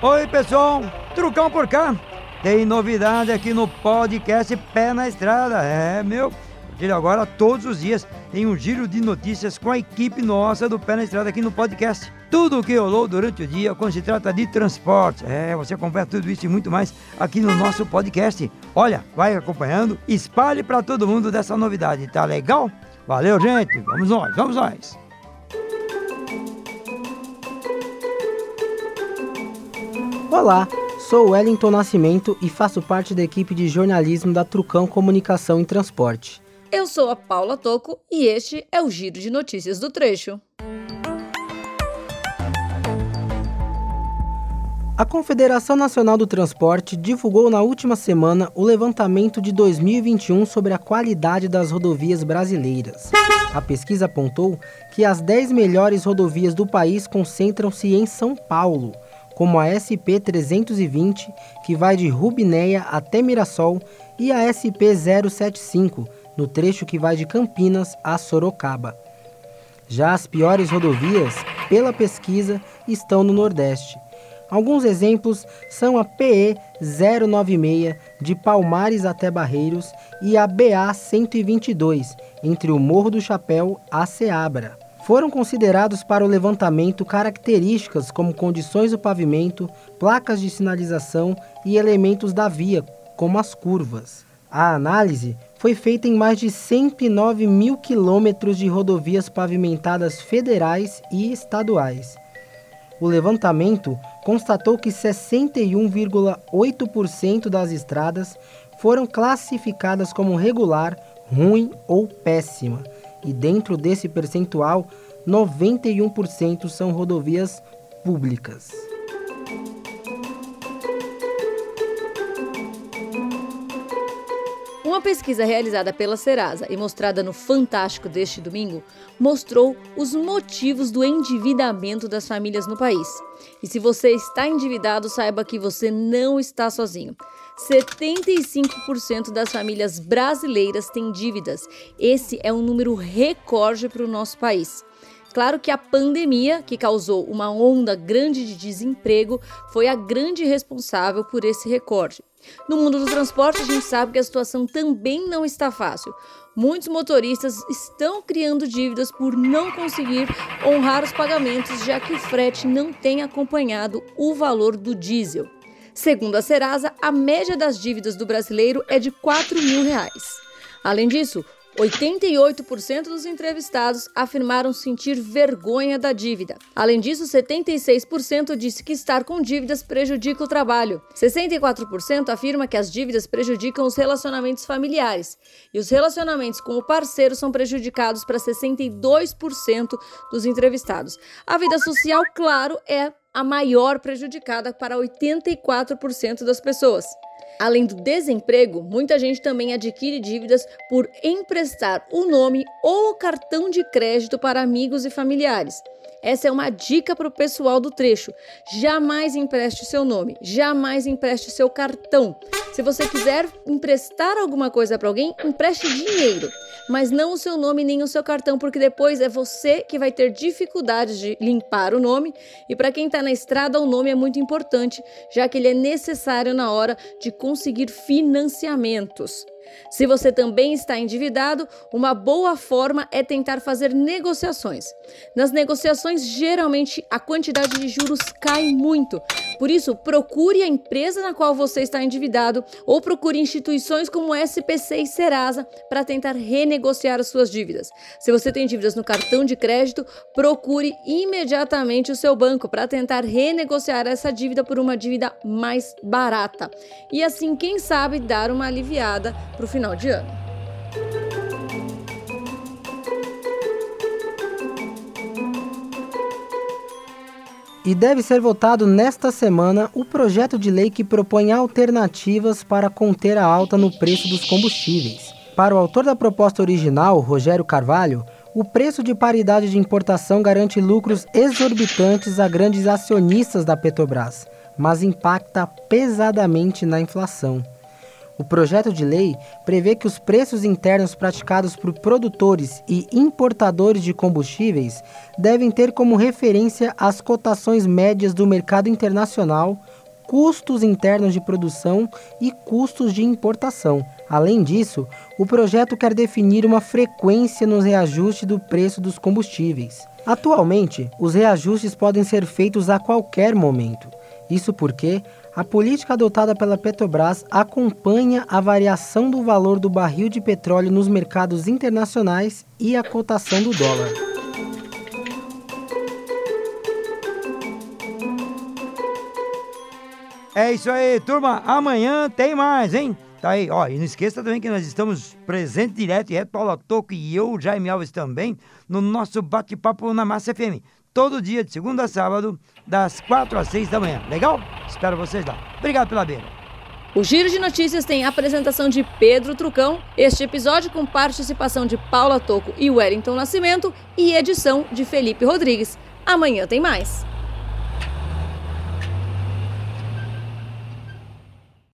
Oi, pessoal, Trucão por cá. Tem novidade aqui no podcast Pé na Estrada. É, meu. Ele agora, todos os dias, tem um giro de notícias com a equipe nossa do Pé na Estrada aqui no podcast. Tudo o que rolou durante o dia quando se trata de transporte. É, você acompanha tudo isso e muito mais aqui no nosso podcast. Olha, vai acompanhando, espalhe para todo mundo dessa novidade, tá legal? Valeu, gente. Vamos nós, vamos nós. Olá, sou Wellington Nascimento e faço parte da equipe de jornalismo da Trucão Comunicação e Transporte. Eu sou a Paula Toco e este é o Giro de Notícias do Trecho. A Confederação Nacional do Transporte divulgou na última semana o levantamento de 2021 sobre a qualidade das rodovias brasileiras. A pesquisa apontou que as 10 melhores rodovias do país concentram-se em São Paulo, como a SP 320, que vai de Rubinéia até Mirassol, e a SP 075, no trecho que vai de Campinas a Sorocaba. Já as piores rodovias, pela pesquisa, estão no Nordeste. Alguns exemplos são a PE 096 de Palmares até Barreiros e a BA 122 entre o Morro do Chapéu a Ceabra. Foram considerados para o levantamento características como condições do pavimento, placas de sinalização e elementos da via, como as curvas. A análise foi feita em mais de 109 mil quilômetros de rodovias pavimentadas federais e estaduais. O levantamento constatou que 61,8% das estradas foram classificadas como regular, ruim ou péssima e dentro desse percentual, 91% são rodovias públicas. Uma pesquisa realizada pela Serasa e mostrada no Fantástico deste domingo mostrou os motivos do endividamento das famílias no país. E se você está endividado, saiba que você não está sozinho. 75% das famílias brasileiras têm dívidas. Esse é um número recorde para o nosso país. Claro que a pandemia, que causou uma onda grande de desemprego, foi a grande responsável por esse recorde. No mundo do transporte, a gente sabe que a situação também não está fácil. Muitos motoristas estão criando dívidas por não conseguir honrar os pagamentos, já que o frete não tem acompanhado o valor do diesel. Segundo a Serasa, a média das dívidas do brasileiro é de 4 mil reais. Além disso, 88% dos entrevistados afirmaram sentir vergonha da dívida. Além disso, 76% disse que estar com dívidas prejudica o trabalho. 64% afirma que as dívidas prejudicam os relacionamentos familiares. E os relacionamentos com o parceiro são prejudicados para 62% dos entrevistados. A vida social, claro, é a maior prejudicada para 84% das pessoas. Além do desemprego, muita gente também adquire dívidas por emprestar o nome ou o cartão de crédito para amigos e familiares. Essa é uma dica para o pessoal do trecho. Jamais empreste seu nome, jamais empreste seu cartão. Se você quiser emprestar alguma coisa para alguém, empreste dinheiro, mas não o seu nome nem o seu cartão, porque depois é você que vai ter dificuldade de limpar o nome. E para quem está na estrada, o nome é muito importante, já que ele é necessário na hora de conseguir financiamentos. Se você também está endividado, uma boa forma é tentar fazer negociações. Nas negociações, geralmente a quantidade de juros cai muito. Por isso, procure a empresa na qual você está endividado ou procure instituições como SPC e Serasa para tentar renegociar as suas dívidas. Se você tem dívidas no cartão de crédito, procure imediatamente o seu banco para tentar renegociar essa dívida por uma dívida mais barata. E assim, quem sabe, dar uma aliviada para o final de ano. E deve ser votado nesta semana o projeto de lei que propõe alternativas para conter a alta no preço dos combustíveis. Para o autor da proposta original, Rogério Carvalho, o preço de paridade de importação garante lucros exorbitantes a grandes acionistas da Petrobras, mas impacta pesadamente na inflação. O projeto de lei prevê que os preços internos praticados por produtores e importadores de combustíveis devem ter como referência as cotações médias do mercado internacional custos internos de produção e custos de importação. Além disso, o projeto quer definir uma frequência nos reajustes do preço dos combustíveis. Atualmente, os reajustes podem ser feitos a qualquer momento. Isso porque a política adotada pela Petrobras acompanha a variação do valor do barril de petróleo nos mercados internacionais e a cotação do dólar. É isso aí, turma. Amanhã tem mais, hein? Tá aí, ó, e não esqueça também que nós estamos presentes direto e reto, Paula Toco e eu, Jaime Alves também, no nosso bate-papo na Massa FM. Todo dia, de segunda a sábado, das quatro às seis da manhã. Legal? Espero vocês lá. Obrigado pela beira. O Giro de Notícias tem a apresentação de Pedro Trucão, este episódio com participação de Paula Toco e Wellington Nascimento e edição de Felipe Rodrigues. Amanhã tem mais.